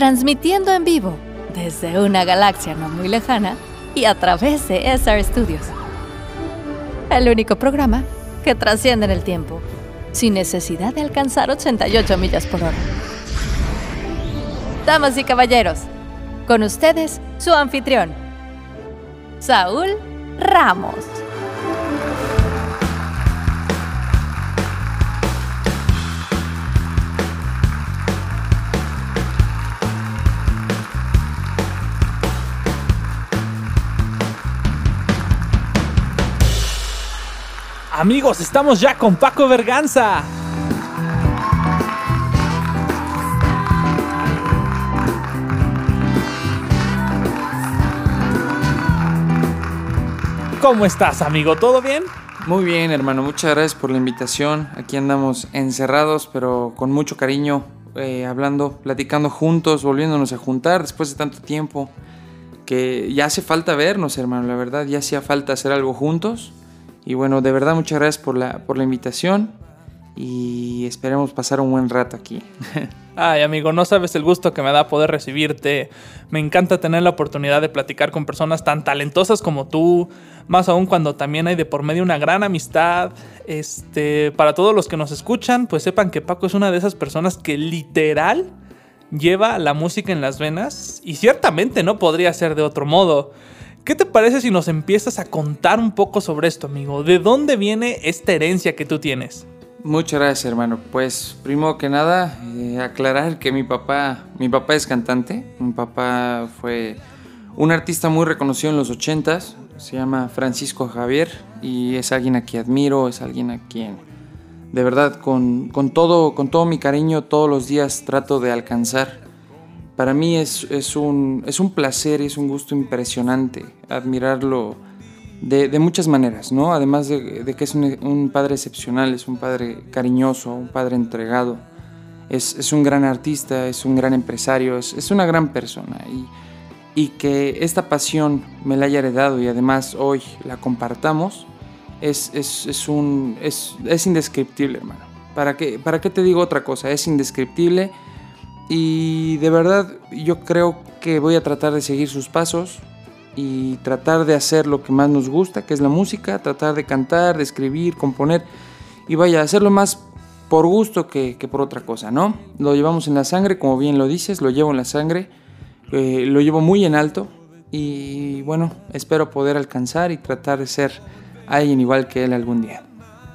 transmitiendo en vivo desde una galaxia no muy lejana y a través de SR Studios. El único programa que trasciende en el tiempo, sin necesidad de alcanzar 88 millas por hora. Damas y caballeros, con ustedes su anfitrión, Saúl Ramos. Amigos, estamos ya con Paco Verganza. ¿Cómo estás, amigo? ¿Todo bien? Muy bien, hermano. Muchas gracias por la invitación. Aquí andamos encerrados, pero con mucho cariño, eh, hablando, platicando juntos, volviéndonos a juntar después de tanto tiempo. Que ya hace falta vernos, hermano. La verdad, ya hacía falta hacer algo juntos. Y bueno, de verdad muchas gracias por la, por la invitación y esperemos pasar un buen rato aquí. Ay, amigo, no sabes el gusto que me da poder recibirte. Me encanta tener la oportunidad de platicar con personas tan talentosas como tú, más aún cuando también hay de por medio una gran amistad. Este, para todos los que nos escuchan, pues sepan que Paco es una de esas personas que literal lleva la música en las venas y ciertamente no podría ser de otro modo. ¿Qué te parece si nos empiezas a contar un poco sobre esto, amigo? ¿De dónde viene esta herencia que tú tienes? Muchas gracias, hermano. Pues primero que nada, eh, aclarar que mi papá, mi papá es cantante. Mi papá fue un artista muy reconocido en los ochentas. Se llama Francisco Javier y es alguien a quien admiro, es alguien a quien de verdad con, con todo, con todo mi cariño todos los días trato de alcanzar para mí es, un, es un placer y es un gusto impresionante admirarlo de, muchas maneras, ¿no? Además de, que es un, padre excepcional, es un padre cariñoso, un padre entregado, es, un gran artista, es un gran empresario, es, una gran persona. Y, que esta pasión me la haya heredado y además hoy la compartamos, es, es, un, es, indescriptible, hermano. ¿Para qué, ¿Para qué te digo otra cosa? Es indescriptible y de verdad yo creo que voy a tratar de seguir sus pasos y tratar de hacer lo que más nos gusta, que es la música, tratar de cantar, de escribir, componer y vaya, hacerlo más por gusto que, por otra cosa, ¿no? Lo llevamos en la sangre, como bien lo dices, lo llevo en la sangre, eh, lo llevo muy en alto y bueno, espero poder alcanzar y tratar de ser alguien igual que él algún día.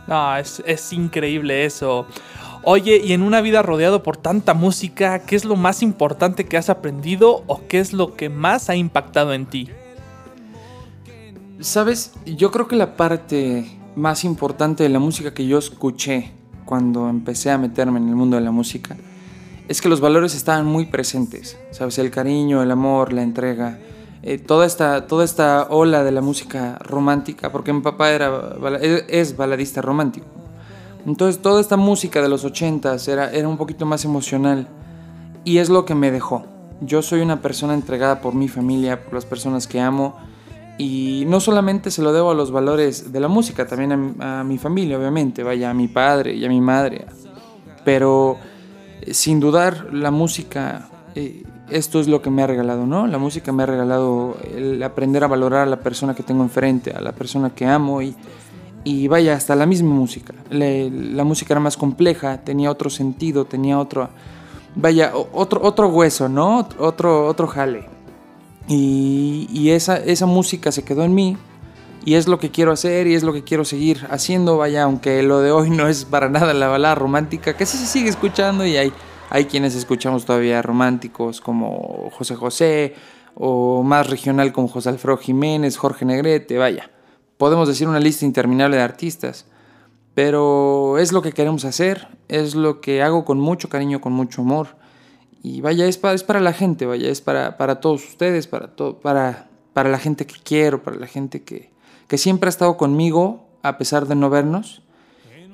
No, es, es increíble eso. Oye, y en una vida rodeado por tanta música, ¿qué es lo más importante que has aprendido o qué es lo que más ha impactado en ti? Sabes, yo creo que la parte más importante de la música que yo escuché cuando empecé a meterme en el mundo de la música es que los valores estaban muy presentes, ¿sabes? El cariño, el amor, la entrega, eh, toda, esta, toda esta ola de la música romántica, porque mi papá era, es baladista romántico. Entonces toda esta música de los ochentas era, era un poquito más emocional y es lo que me dejó. Yo soy una persona entregada por mi familia, por las personas que amo y no solamente se lo debo a los valores de la música, también a, mi familia, obviamente, vaya a mi padre y a mi madre. Pero eh, sin dudar la música, eh, esto es lo que me ha regalado, ¿no? La música me ha regalado el aprender a valorar a la persona que tengo enfrente, a la persona que amo y y vaya, hasta la misma música. la música era más compleja, tenía otro sentido, tenía otro, vaya, otro, otro hueso, ¿no? Otro, otro jale. Y, y, esa, esa música se quedó en mí y es lo que quiero hacer y es lo que quiero seguir haciendo, vaya, aunque lo de hoy no es para nada la balada romántica, que sí se sigue escuchando y hay, hay quienes escuchamos todavía románticos como José José o más regional como José Alfredo Jiménez, Jorge Negrete, vaya podemos decir una lista interminable de artistas, pero es lo que queremos hacer, es lo que hago con mucho cariño, con mucho amor. Y vaya, es para, es para la gente, vaya, es para, para todos ustedes, para, para, para la gente que quiero, para la gente que, que siempre ha estado conmigo a pesar de no vernos.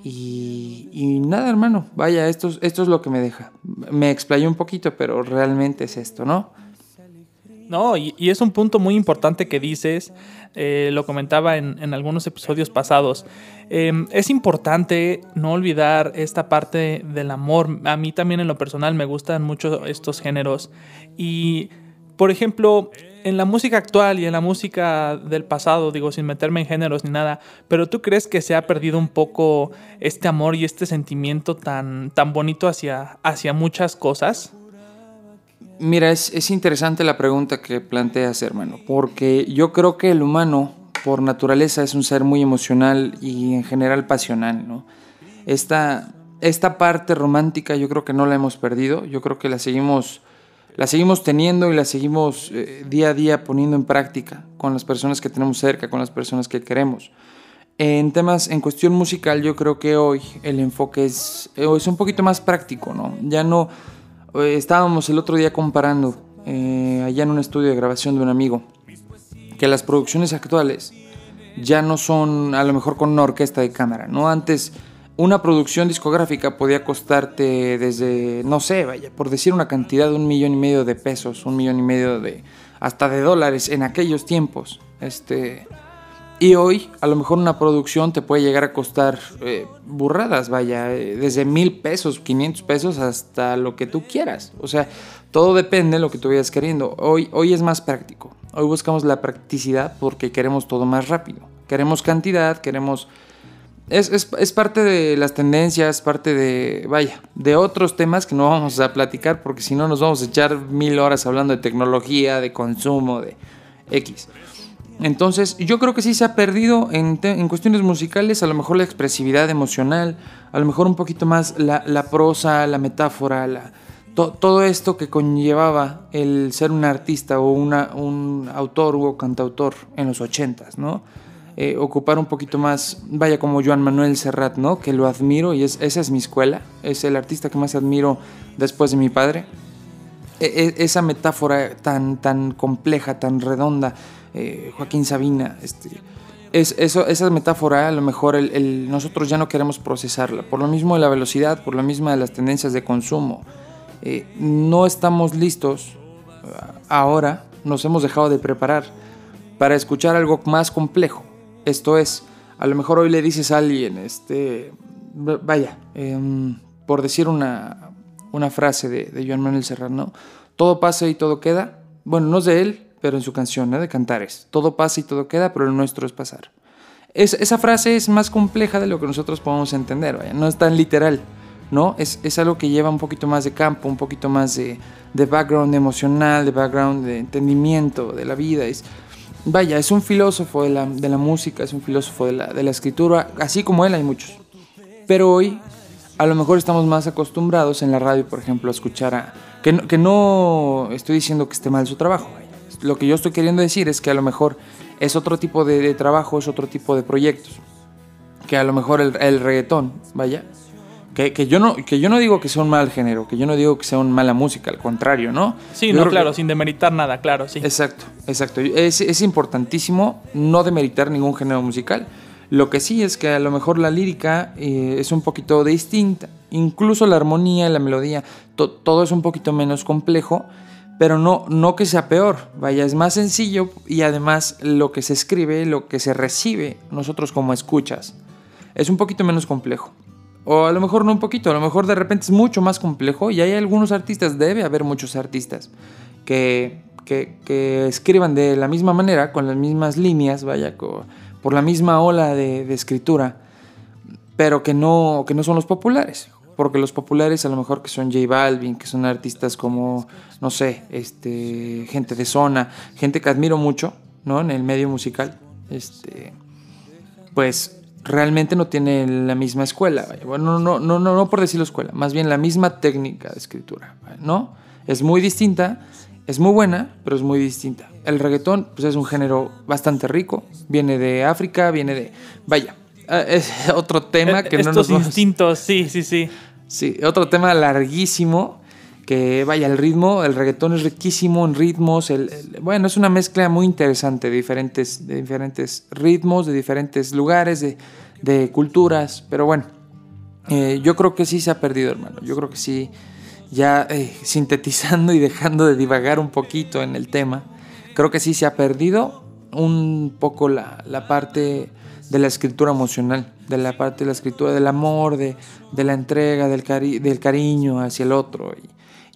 Y, y, nada, hermano, vaya, esto, esto es lo que me deja. Me explayé un poquito, pero realmente es esto, ¿no? No, y, es un punto muy importante que dices, eh, lo comentaba en, algunos episodios pasados. Em, es importante no olvidar esta parte del amor. A mí también en lo personal me gustan mucho estos géneros. Y, por ejemplo, en la música actual y en la música del pasado, digo, sin meterme en géneros ni nada, pero tú crees que se ha perdido un poco este amor y este sentimiento tan, tan bonito hacia, hacia muchas cosas? Mira, es, interesante la pregunta que planteas, hermano, porque yo creo que el humano, por naturaleza, es un ser muy emocional y en general pasional, ¿no? Esta, esta parte romántica yo creo que no la hemos perdido, yo creo que la seguimos, la seguimos teniendo y la seguimos eh, día a día poniendo en práctica con las personas que tenemos cerca, con las personas que queremos. En temas, en cuestión musical, yo creo que hoy el enfoque es, es un poquito más práctico, ¿no? Ya no estábamos el otro día comparando eh, allá en un estudio de grabación de un amigo que las producciones actuales ya no son a lo mejor con una orquesta de cámara, ¿no? Antes una producción discográfica podía costarte desde, no sé, vaya, por decir una cantidad de un millón y medio de pesos, un millón y medio de, hasta de dólares en aquellos tiempos. Este, y hoy, a lo mejor una producción te puede llegar a costar eh, burradas, vaya, eh, desde mil pesos, 500 pesos hasta lo que tú quieras. O sea, todo depende de lo que tú vayas queriendo. Hoy, hoy es más práctico. Hoy buscamos la practicidad porque queremos todo más rápido. Queremos cantidad, queremos... Es, es, parte de las tendencias, parte de, vaya, de otros temas que no vamos a platicar porque si no nos vamos a echar mil horas hablando de tecnología, de consumo, de X. Entonces, yo creo que sí se ha perdido en, cuestiones musicales, a lo mejor la expresividad emocional, a lo mejor un poquito más la, prosa, la metáfora, la, todo esto que conllevaba el ser un artista o una, un autor o cantautor en los ochentas, ¿no? Eh, ocupar un poquito más, vaya como Joan Manuel Serrat, ¿no? Que lo admiro y esa es mi escuela, es el artista que más admiro después de mi padre. E, e, esa metáfora tan, tan compleja, tan redonda, eh, Joaquín Sabina, este, es, eso, esa metáfora a lo mejor el, nosotros ya no queremos procesarla, por lo mismo de la velocidad, por lo mismo de las tendencias de consumo. Eh, no estamos listos eh, ahora, nos hemos dejado de preparar para escuchar algo más complejo. Esto es, a lo mejor hoy le dices a alguien, este, vaya, em, por decir una, una frase de, de Joan Manuel Serrano, todo pasa y todo queda. Bueno, no es de él, pero en su canción ¿no? de Cantares. Todo pasa y todo queda, pero el nuestro es pasar. Es, esa frase es más compleja de lo que nosotros podemos entender, no es tan literal, ¿no? Es, es, algo que lleva un poquito más de campo, un poquito más de, de, background emocional, de background de entendimiento de la vida. Es, vaya, es un filósofo de la, de la música, es un filósofo de la, de la escritura, así como él hay muchos. Pero hoy a lo mejor estamos más acostumbrados en la radio, por ejemplo, a escuchar a... Que no, que no estoy diciendo que esté mal su trabajo, lo que yo estoy queriendo decir es que a lo mejor es otro tipo de, trabajo, es otro tipo de proyectos. Que a lo mejor el, reggaetón, vaya, que, que, yo no, que yo no digo que sea un mal género, que yo no digo que sea una mala música, al contrario, ¿no? Sí, no, claro, sin demeritar nada, claro, sí. Exacto, exacto. Es, es, importantísimo no demeritar ningún género musical. Lo que sí es que a lo mejor la lírica eh, es un poquito distinta, incluso la armonía, la melodía, todo es un poquito menos complejo pero no, no que sea peor, vaya, es más sencillo y además lo que se escribe, lo que se recibe nosotros como escuchas, es un poquito menos complejo. O a lo mejor no un poquito, a lo mejor de repente es mucho más complejo y hay algunos artistas, debe haber muchos artistas que, que, escriban de la misma manera, con las mismas líneas, vaya, por la misma ola de, de escritura, pero que no, que no son los populares porque los populares a lo mejor que son J Balvin, que son artistas como, no sé, este, gente de zona, gente que admiro mucho, ¿no? En el medio musical, este, pues realmente no tiene la misma escuela, bueno, no, no, no, no por decirlo escuela, más bien la misma técnica de escritura, ¿no? Es muy distinta, es muy buena, pero es muy distinta. El reggaetón, pues es un género bastante rico, viene de África, viene de, vaya, Ah, es otro tema eh, que no nos instintos, sí, sí, sí. Sí, otro tema larguísimo que vaya, el ritmo, el reggaetón es riquísimo en ritmos, el, bueno, es una mezcla muy interesante de diferentes, ritmos, de diferentes lugares, de, culturas, pero bueno, eh, yo creo que sí se ha perdido, hermano, yo creo que sí, ya eh, sintetizando y dejando de divagar un poquito en el tema, creo que sí se ha perdido un poco la parte de la escritura emocional, de la parte de la escritura del amor, de, de la entrega, del, cari del cariño hacia el otro. Y,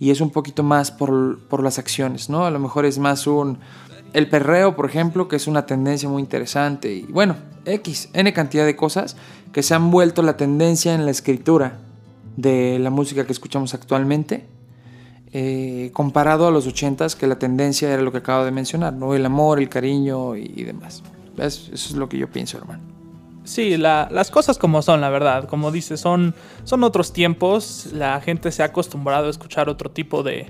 y es un poquito más por, por, las acciones, ¿no? A lo mejor es más un... El perreo, por ejemplo, que es una tendencia muy interesante. Y bueno, X, N cantidad de cosas que se han vuelto la tendencia en la escritura de la música que escuchamos actualmente. Eh, comparado a los ochentas, que la tendencia era lo que acabo de mencionar, ¿no? El amor, el cariño y demás. Eso es lo que yo pienso, hermano. Sí, la, las cosas como son, la verdad. Como dices, son, son otros tiempos. La gente se ha acostumbrado a escuchar otro tipo de,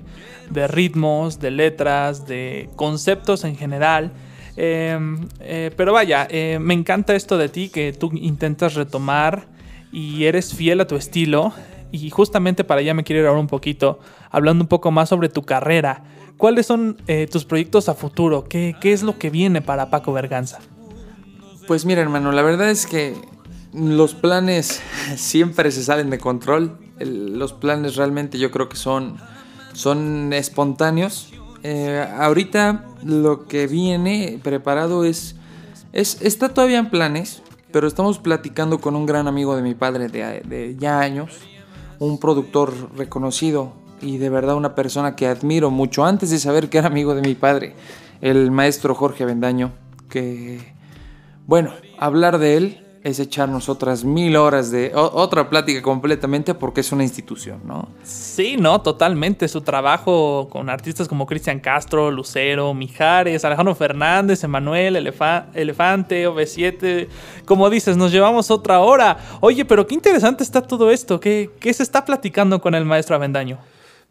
de ritmos, de letras, de conceptos en general. Eh, eh, pero vaya, eh, me encanta esto de ti, que tú intentas retomar y eres fiel a tu estilo. Y justamente para allá me quiero ir ahora un poquito, hablando un poco más sobre tu carrera. ¿Cuáles son tus proyectos a futuro? ¿Qué, ¿Qué es lo que viene para Paco Berganza? Pues mira, hermano, la verdad es que los planes siempre se salen de control. Los planes realmente yo creo que son, son espontáneos. Eh, ahorita lo que viene preparado es, es, Está todavía en planes, pero estamos platicando con un gran amigo de mi padre de, de ya años. Un productor reconocido y de verdad una persona que admiro mucho antes de saber que era amigo de mi padre. El maestro Jorge Bendaño, que bueno, hablar de él es echarnos otras mil horas de otra plática completamente porque es una institución, ¿no? Sí, no, totalmente. Su trabajo con artistas como Cristian Castro, Lucero, Mijares, Alejandro Fernández, Emanuel, Elefa Elefante, OV7. Como dices, nos llevamos otra hora. Oye, pero qué interesante está todo esto. ¿Qué, qué se está platicando con el maestro Avendaño?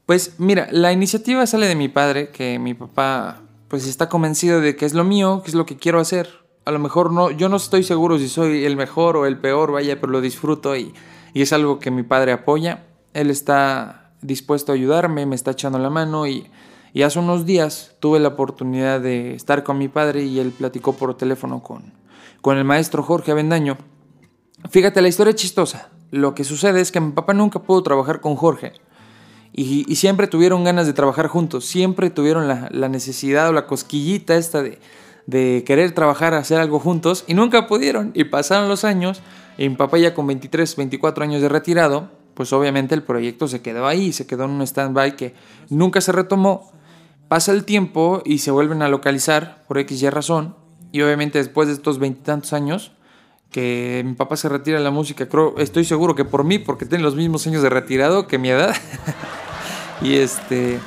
Pues mira, la iniciativa sale de mi padre, que mi papá pues está convencido de que es lo mío, que es lo que quiero hacer a lo mejor no, yo no estoy seguro si soy el mejor o el peor, vaya, pero lo disfruto y, y es algo que mi padre apoya. Él está dispuesto a ayudarme, me está echando la mano y, y, hace unos días tuve la oportunidad de estar con mi padre y él platicó por teléfono con, con el maestro Jorge Avendaño. Fíjate, la historia es chistosa. Lo que sucede es que mi papá nunca pudo trabajar con Jorge. Y, y siempre tuvieron ganas de trabajar juntos, siempre tuvieron la, la necesidad o la cosquillita esta de, de querer trabajar, hacer algo juntos y nunca pudieron. Y pasaron los años y mi papá ya con 23, 24 años de retirado, pues obviamente el proyecto se quedó ahí, se quedó en un stand-by que nunca se retomó. Pasa el tiempo y se vuelven a localizar por X y razón. Y obviamente después de estos veintitantos años que mi papá se retira de la música, creo, estoy seguro que por mí, porque tiene los mismos años de retirado que mi edad. y este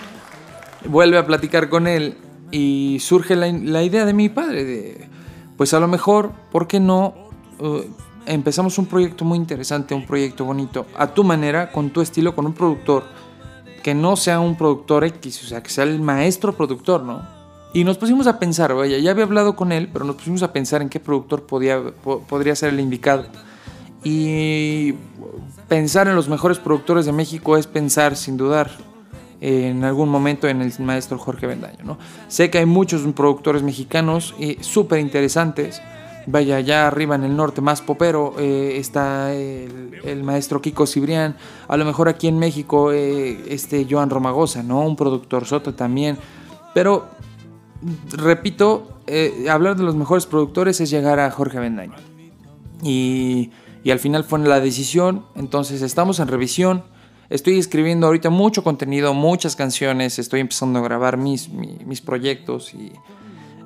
vuelve a platicar con él y surge la, la, idea de mi padre de, pues a lo mejor, ¿por qué no? Uh, empezamos un proyecto muy interesante, un proyecto bonito, a tu manera, con tu estilo, con un productor que no sea un productor X, o sea, que sea el maestro productor, ¿no? Y nos pusimos a pensar, vaya, ya había hablado con él, pero nos pusimos a pensar en qué productor podía, po podría ser el indicado. Y pensar en los mejores productores de México es pensar, sin dudar, en algún momento en el maestro Jorge Bendaño. ¿no? Sé que hay muchos productores mexicanos súper interesantes. Vaya, allá arriba en el norte, más popero, eh, está el, el, maestro Kiko Cibrián. A lo mejor aquí en México, eh, este Joan Romagosa, ¿no? Un productor soto también. Pero, repito, eh, hablar de los mejores productores es llegar a Jorge Bendaño. Y, y al final fue la decisión. Entonces, estamos en revisión Estoy escribiendo ahorita mucho contenido, muchas canciones, estoy empezando a grabar mis, mis, mis proyectos y,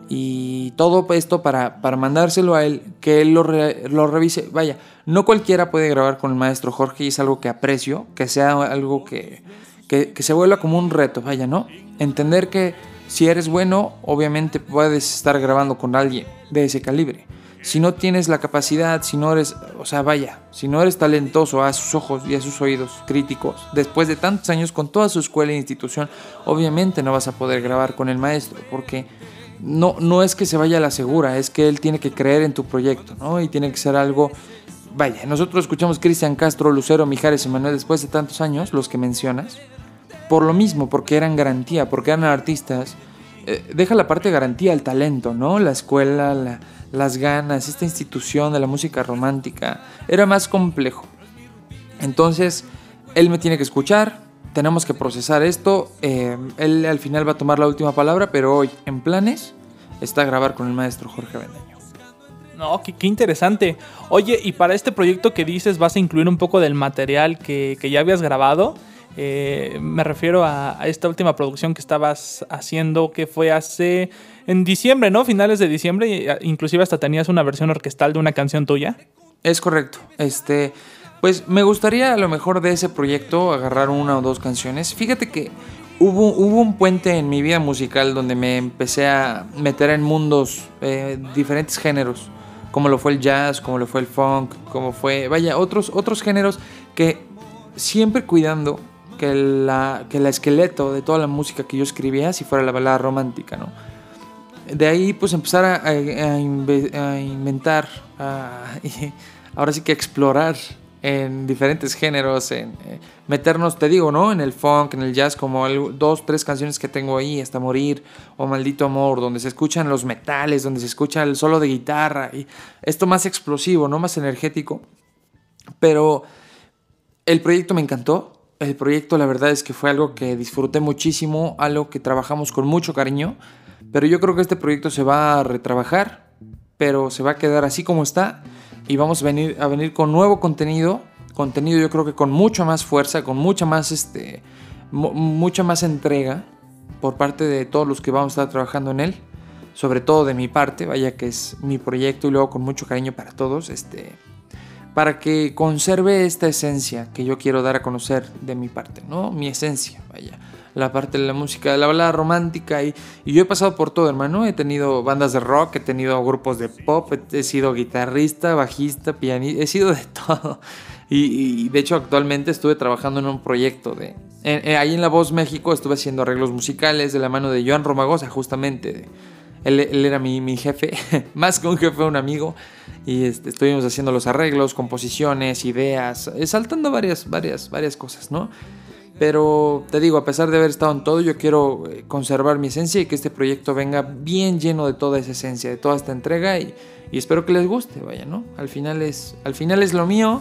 y, todo esto para, para, mandárselo a él, que él lo, re, lo, revise. Vaya, no cualquiera puede grabar con el maestro Jorge y es algo que aprecio, que sea algo que, que, que se vuelva como un reto, vaya, ¿no? Entender que si eres bueno, obviamente puedes estar grabando con alguien de ese calibre si no tienes la capacidad, si no eres, o sea, vaya, si no eres talentoso a sus ojos y a sus oídos críticos, después de tantos años con toda su escuela e institución, obviamente no vas a poder grabar con el maestro, porque no, no es que se vaya a la segura, es que él tiene que creer en tu proyecto, ¿no? Y tiene que ser algo, vaya, nosotros escuchamos Cristian Castro, Lucero, Mijares y Manuel después de tantos años, los que mencionas, por lo mismo, porque eran garantía, porque eran artistas, eh, deja la parte de garantía, el talento, ¿no? La escuela, la las ganas, esta institución de la música romántica, era más complejo. Entonces, él me tiene que escuchar, tenemos que procesar esto. Eh, él al final va a tomar la última palabra, pero hoy en planes está a grabar con el maestro Jorge Bendeño. No, qué, interesante. Oye, y para este proyecto que dices, vas a incluir un poco del material que, ya habías grabado. Eh, me refiero a, esta última producción que estabas haciendo, que fue hace en diciembre, ¿no? Finales de diciembre, inclusive hasta tenías una versión orquestal de una canción tuya. Es correcto. Este, pues me gustaría a lo mejor de ese proyecto agarrar una o dos canciones. Fíjate que hubo, hubo un puente en mi vida musical donde me empecé a meter en mundos, eh, diferentes géneros, como lo fue el jazz, como lo fue el funk, como fue, vaya, otros, otros géneros que siempre cuidando que la, que el esqueleto de toda la música que yo escribía si fuera la balada romántica, ¿no? De ahí pues empezar a, inventar, ahora sí que explorar en diferentes géneros, en eh, meternos, te digo, ¿no? En el funk, en el jazz, como dos, tres canciones que tengo ahí, Hasta Morir o Maldito Amor, donde se escuchan los metales, donde se escucha el solo de guitarra, y esto más explosivo, ¿no? Más energético. Pero el proyecto me encantó. El proyecto, la verdad es que fue algo que disfruté muchísimo, algo que trabajamos con mucho cariño. Pero yo creo que este proyecto se va a retrabajar, pero se va a quedar así como está y vamos a venir, a venir con nuevo contenido, contenido yo creo que con mucha más fuerza, con mucha más, este, mucha más entrega por parte de todos los que vamos a estar trabajando en él, sobre todo de mi parte, vaya que es mi proyecto y luego con mucho cariño para todos, este, para que conserve esta esencia que yo quiero dar a conocer de mi parte, ¿no? Mi esencia, vaya la parte de la música, de la balada romántica. Y, yo he pasado por todo, hermano. He tenido bandas de rock, he tenido grupos de pop, he, sido guitarrista, bajista, pianista, he sido de todo. Y, de hecho actualmente estuve trabajando en un proyecto de... ahí en La Voz México estuve haciendo arreglos musicales de la mano de Joan Romagosa, justamente. Él, era mi, mi, jefe, más que un jefe, un amigo. Y este, estuvimos haciendo los arreglos, composiciones, ideas, saltando varias, varias, varias cosas, ¿no? Pero te digo, a pesar de haber estado en todo, yo quiero eh, conservar mi esencia y que este proyecto venga bien lleno de toda esa esencia, de toda esta entrega y, espero que les guste, vaya, ¿no? Al final es, al final es lo mío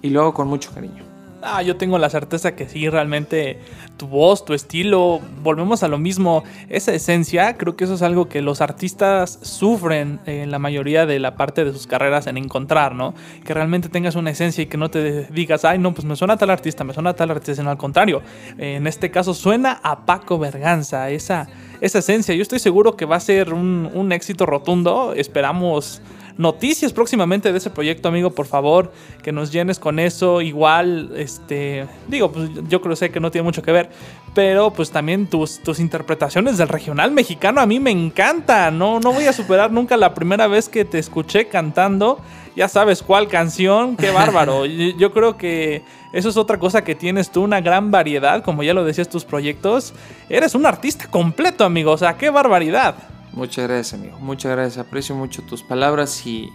y lo hago con mucho cariño. Ah, yo tengo la certeza que sí, realmente tu voz, tu estilo, volvemos a lo mismo, esa esencia, creo que eso es algo que los artistas sufren en la mayoría de la parte de sus carreras en encontrar, ¿no? Que realmente tengas una esencia y que no te digas, ay, no, pues me suena tal artista, me suena tal artista, sino al contrario, en este caso suena a Paco Berganza, esa, esa esencia, yo estoy seguro que va a ser un éxito rotundo, esperamos noticias próximamente de ese proyecto, amigo, por favor, que nos llenes con eso. Igual, este, digo, pues yo creo sé que no tiene mucho que ver, pero pues también tus, tus interpretaciones del regional mexicano a mí me encantan. No, no voy a superar nunca la primera vez que te escuché cantando. Ya sabes cuál canción, qué bárbaro. Yo creo que eso es otra cosa que tienes tú, una gran variedad, como ya lo decías tus proyectos. Eres un artista completo, amigo, o sea, qué barbaridad. Muchas gracias, amigo. Muchas gracias. Aprecio mucho tus palabras y,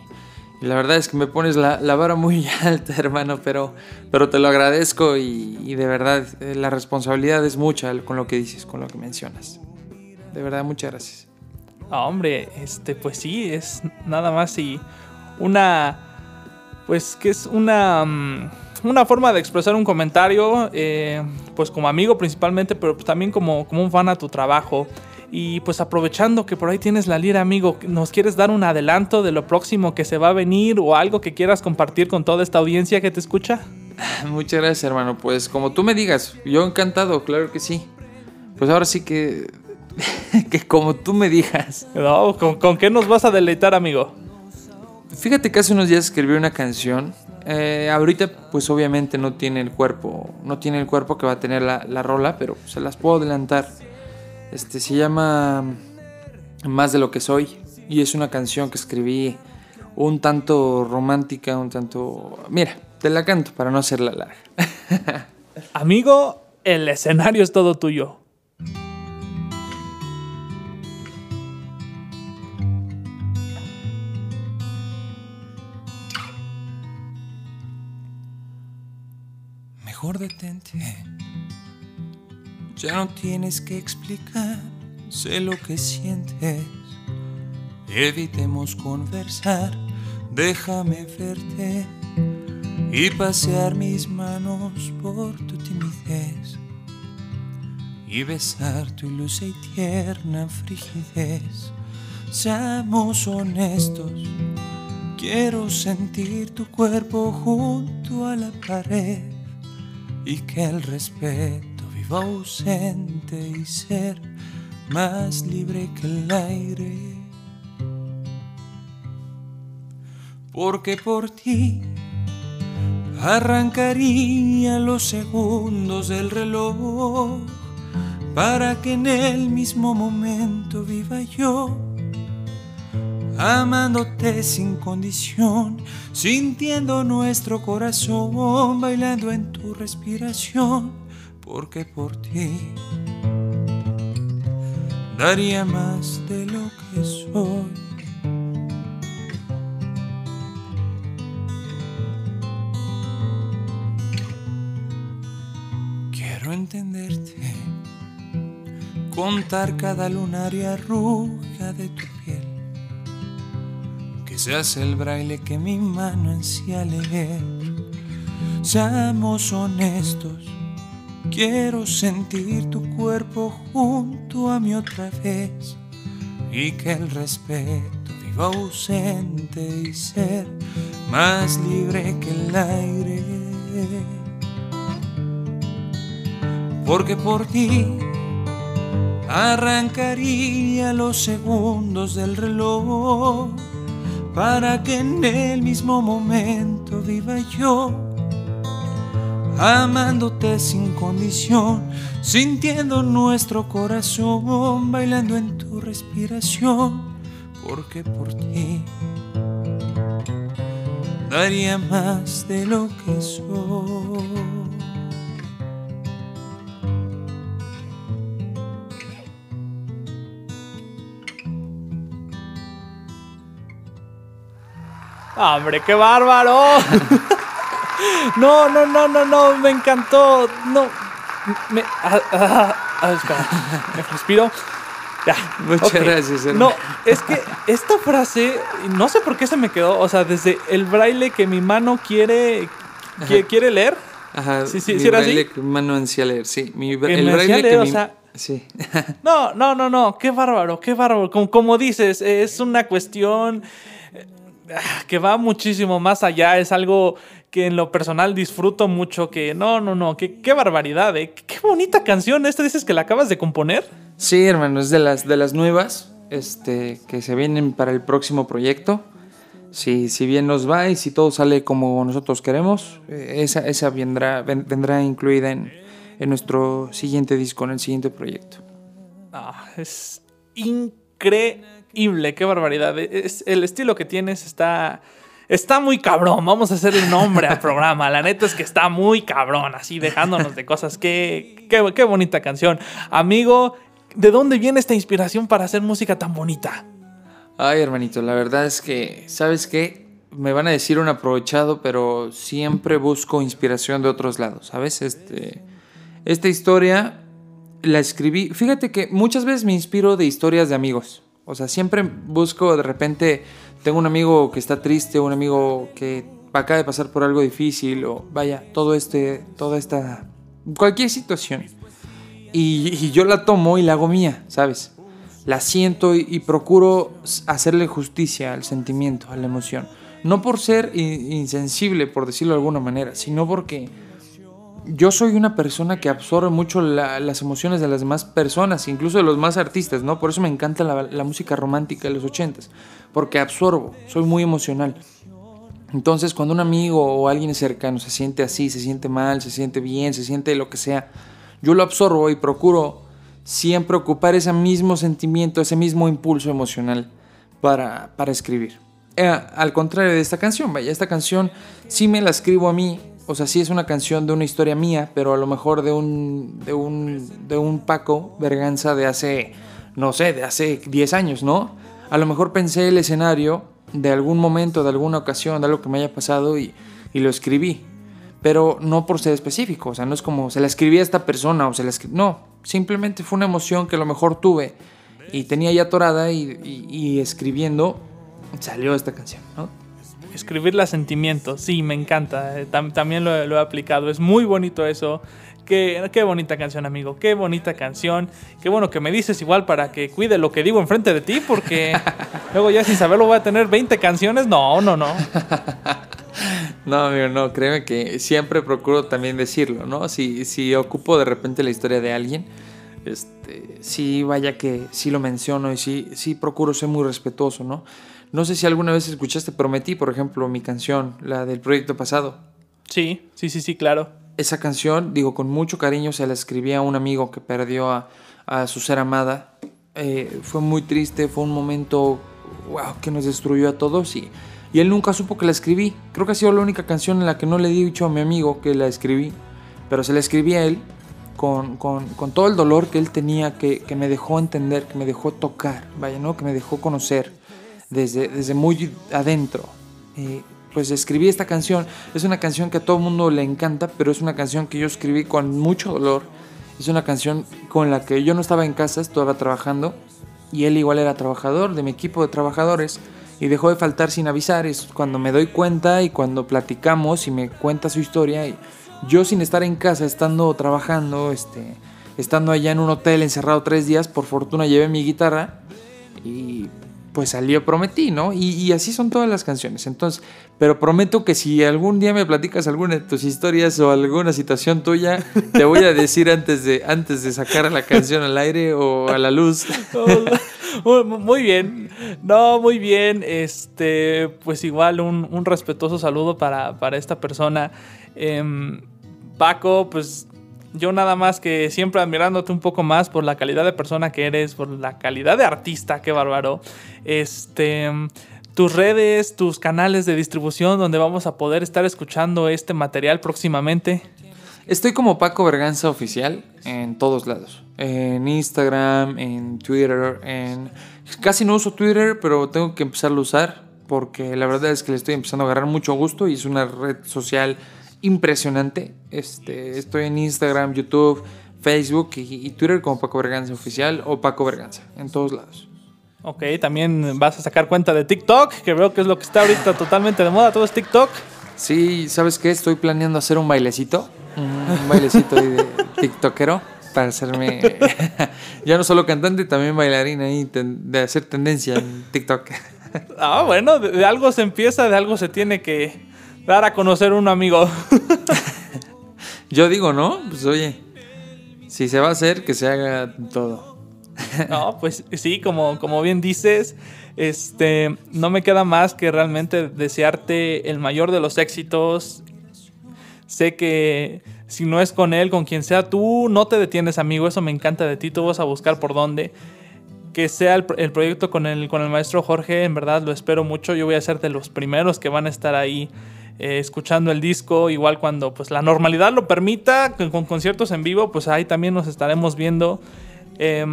la verdad es que me pones la, vara muy alta, hermano, pero, pero te lo agradezco y, de verdad eh, la responsabilidad es mucha con lo que dices, con lo que mencionas. De verdad, muchas gracias. Ah, hombre, este, pues sí, es nada más y una, pues que es una, mm, una forma de expresar un comentario, eh, pues como amigo principalmente, pero también como, como un fan a tu trabajo. Y pues aprovechando que por ahí tienes la lira, amigo, ¿nos quieres dar un adelanto de lo próximo que se va a venir o algo que quieras compartir con toda esta audiencia que te escucha? Muchas gracias, hermano. Pues como tú me digas, yo encantado, claro que sí. Pues ahora sí que. que como tú me digas. No, ¿con, qué nos vas a deleitar, amigo? Fíjate que hace unos días escribí una canción. Eh, ahorita, pues obviamente no tiene el cuerpo. No tiene el cuerpo que va a tener la, la rola, pero se las puedo adelantar. Este se llama Más de lo que soy y es una canción que escribí un tanto romántica, un tanto... Mira, te la canto para no hacerla larga. Amigo, el escenario es todo tuyo. Mejor detente ya no tienes que explicar, sé lo que sientes. Evitemos conversar, déjame verte y pasear mis manos por tu timidez. y besar tu luz y tierna frigidez. Seamos honestos, quiero sentir tu cuerpo junto a la pared y que el respeto ausente y ser más libre que el aire. Porque por ti arrancaría los segundos del reloj para que en el mismo momento viva yo, amándote sin condición, sintiendo nuestro corazón bailando en tu respiración, porque por ti daría más de lo que soy. entenderte, contar cada lunaria arruga de tu piel, que seas el braille que mi mano ansía leer. Seamos honestos, quiero sentir tu cuerpo junto a mí otra vez y que el respeto viva ausente y ser más libre que el aire. porque por ti arrancaría los segundos del reloj para que en el mismo momento viva yo, amándote sin condición, sintiendo nuestro corazón bailando en tu respiración, porque por ti daría más de lo que soy. ¡Hombre, qué bárbaro! no, no, no, no, no, me encantó. No, me. Ah, ah, ah, espera, me respiro. Ya. Muchas gracias, hermano. No, es que esta frase, no sé por qué se me quedó. O sea, desde el braille que mi mano quiere, quiere leer. Ajá. Sí, sí, mi ¿sí braille que mi mano ansía leer, sí. Mi, el braille que mi... Sí. no, no, no, no. Qué bárbaro, qué bárbaro. Como, como dices, es una cuestión Ah, que va muchísimo más allá, es algo que en lo personal disfruto mucho, que no, no, no, qué, qué barbaridad, ¿eh? qué bonita canción, ¿esta dices que la acabas de componer? Sí, hermano, es de las, de las nuevas este, que se vienen para el próximo proyecto. Si, si bien nos va y si todo sale como nosotros queremos, eh, esa, esa vendrá, vendrá incluida en, en nuestro siguiente disco, en el siguiente proyecto. Ah, es increíble qué barbaridad. E, es, el estilo que tienes está, está muy cabrón. Vamos a hacerle un nombre al programa. La neta es que está muy cabrón, así dejándonos de cosas. Qué, qué, qué bonita canción. Amigo, ¿de dónde viene esta inspiración para hacer música tan bonita? Ay, hermanito, la verdad es que, ¿sabes qué? Me van a decir un aprovechado, pero siempre busco inspiración de otros lados, ¿sabes? Este, esta historia la escribí. Fíjate que muchas veces me inspiro de historias de amigos. O sea, siempre busco, de repente, tengo un amigo que está triste, un amigo que acaba de pasar por algo difícil, o vaya, todo este, toda esta, cualquier situación. Y, yo la tomo y la hago mía, ¿sabes? La siento y, procuro hacerle justicia al sentimiento, a la emoción. No por ser insensible, por decirlo de alguna manera, sino porque yo soy una persona que absorbe mucho las emociones de las demás personas, incluso de los más artistas, ¿no? Por eso me encanta la, música romántica de los ochentas, porque absorbo, soy muy emocional. Entonces, cuando un amigo o alguien cercano se siente así, se siente mal, se siente bien, se siente lo que sea, yo lo absorbo y procuro siempre ocupar ese mismo sentimiento, ese mismo impulso emocional para, para escribir. Eh, al contrario de esta canción, vaya, esta canción sí me la escribo a mí o sea, sí es una canción de una historia mía, pero a lo mejor de un, de un, de un Paco Berganza de hace, no sé, de hace 10 años, ¿no? A lo mejor pensé el escenario de algún momento, de alguna ocasión, de algo que me haya pasado y, y lo escribí. Pero no por ser específico, o sea, no es como se la escribí a esta persona o se la escribí. No, simplemente fue una emoción que a lo mejor tuve y tenía ya atorada y, y escribiendo salió esta canción, ¿no? Escribir los sentimientos, sí, me encanta. Eh, también lo, he aplicado. Es muy bonito eso. Qué, qué, bonita canción, amigo. Qué bonita canción. Qué bueno que me dices igual para que cuide lo que digo enfrente de ti, porque luego ya sin saberlo voy a tener 20 canciones. No, no, no. No, amigo, no, créeme que siempre procuro también decirlo, ¿no? Si, si ocupo de repente la historia de alguien, este, sí, vaya que sí lo menciono y sí, sí procuro ser muy respetuoso, ¿no? No sé si alguna vez escuchaste Prometí, por ejemplo, mi canción, la del proyecto pasado. Sí, sí, sí, sí, claro. Esa canción, digo, con mucho cariño se la escribí a un amigo que perdió a, a su ser amada. Eh, fue muy triste, fue un momento wow, que nos destruyó a todos y, y él nunca supo que la escribí. Creo que ha sido la única canción en la que no le he dicho a mi amigo que la escribí, pero se la escribí a él con, con, con todo el dolor que él tenía, que, que, me dejó entender, que me dejó tocar, vaya, ¿no? Que me dejó conocer desde, desde muy adentro. Eh, pues escribí esta canción. Es una canción que a todo el mundo le encanta, pero es una canción que yo escribí con mucho dolor. Es una canción con la que yo no estaba en casa, estaba trabajando y él igual era trabajador de mi equipo de trabajadores y dejó de faltar sin avisar. Es cuando me doy cuenta y cuando platicamos y me cuenta su historia. Y yo sin estar en casa, estando trabajando, este, estando allá en un hotel encerrado tres días, por fortuna llevé mi guitarra y pues salió Prometí, ¿no? Y, así son todas las canciones. Entonces, pero prometo que si algún día me platicas alguna de tus historias o alguna situación tuya, te voy a decir antes de, antes de sacar la canción al aire o a la luz. muy bien, no, muy bien. Este, pues igual un, respetuoso saludo para, para esta persona. Eh, Paco, pues yo nada más que siempre admirándote un poco más por la calidad de persona que eres, por la calidad de artista, qué bárbaro. Este, tus redes, tus canales de distribución donde vamos a poder estar escuchando este material próximamente. Estoy como Paco Berganza oficial en todos lados. En Instagram, en Twitter, en casi no uso Twitter, pero tengo que empezarlo a usar porque la verdad es que le estoy empezando a agarrar mucho gusto y es una red social impresionante. Este, estoy en Instagram, YouTube, Facebook y, y, Twitter como Paco Berganza Oficial o Paco Berganza, en todos lados. Ok, también vas a sacar cuenta de TikTok, que veo que es lo que está ahorita totalmente de moda, todo es TikTok. Sí, ¿sabes qué? Estoy planeando hacer un bailecito, un bailecito de TikTokero para hacerme ya no solo cantante, también bailarina ahí, de hacer tendencia en TikTok. Ah, bueno, de, de algo se empieza, de algo se tiene que, dar a conocer un amigo. Yo digo, ¿no? Pues oye, si se va a hacer, que se haga todo. no, pues sí, como, como bien dices, este, no me queda más que realmente desearte el mayor de los éxitos. Sé que si no es con él, con quien sea tú, no te detienes, amigo. Eso me encanta de ti. Tú vas a buscar por dónde. Que sea el, el proyecto con el, con el maestro Jorge, en verdad lo espero mucho. Yo voy a ser de los primeros que van a estar ahí eh, escuchando el disco, igual cuando pues la normalidad lo permita, con, con conciertos en vivo, pues ahí también nos estaremos viendo. Eh,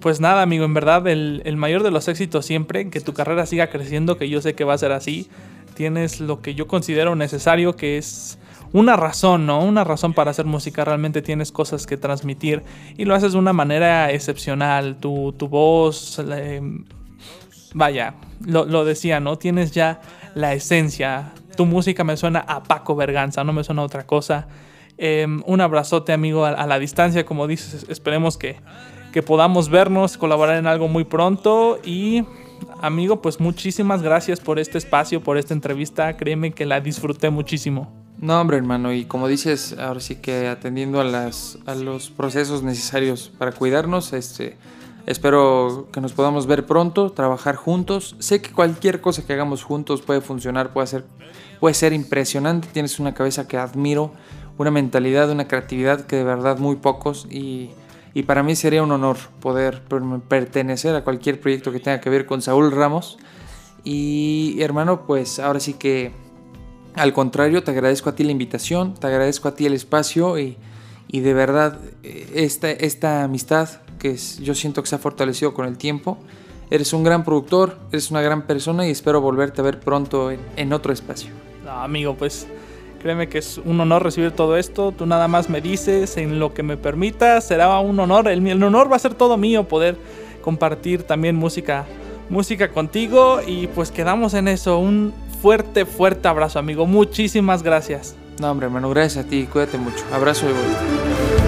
pues nada, amigo, en verdad el, el, mayor de los éxitos siempre, que tu carrera siga creciendo, que yo sé que va a ser así. Tienes lo que yo considero necesario, que es una razón, ¿no? Una razón para hacer música. Realmente tienes cosas que transmitir y lo haces de una manera excepcional. Tu, tu voz, eh, vaya, lo, lo decía, ¿no? Tienes ya la esencia, tu música me suena a Paco Berganza, no me suena a otra cosa. Eh, un abrazote, amigo, a, a, la distancia, como dices, esperemos que, que podamos vernos, colaborar en algo muy pronto. Y, amigo, pues muchísimas gracias por este espacio, por esta entrevista. Créeme que la disfruté muchísimo. No, hombre, hermano, y como dices, ahora sí que atendiendo a, las, a los procesos necesarios para cuidarnos, este, espero que nos podamos ver pronto, trabajar juntos. Sé que cualquier cosa que hagamos juntos puede funcionar, puede ser puede ser impresionante, tienes una cabeza que admiro, una mentalidad, una creatividad que de verdad muy pocos y, y para mí sería un honor poder pertenecer a cualquier proyecto que tenga que ver con Saúl Ramos. Y hermano, pues ahora sí que al contrario, te agradezco a ti la invitación, te agradezco a ti el espacio y, y de verdad esta, esta amistad que yo siento que se ha fortalecido con el tiempo. Eres un gran productor, eres una gran persona y espero volverte a ver pronto en, en otro espacio. No, amigo, pues créeme que es un honor recibir todo esto. Tú nada más me dices en lo que me permitas. Será un honor. El, el honor va a ser todo mío poder compartir también música, música contigo. Y pues quedamos en eso. Un fuerte, fuerte abrazo, amigo. Muchísimas gracias. No, hombre, hermano, gracias a ti. Cuídate mucho. Abrazo y vuelta.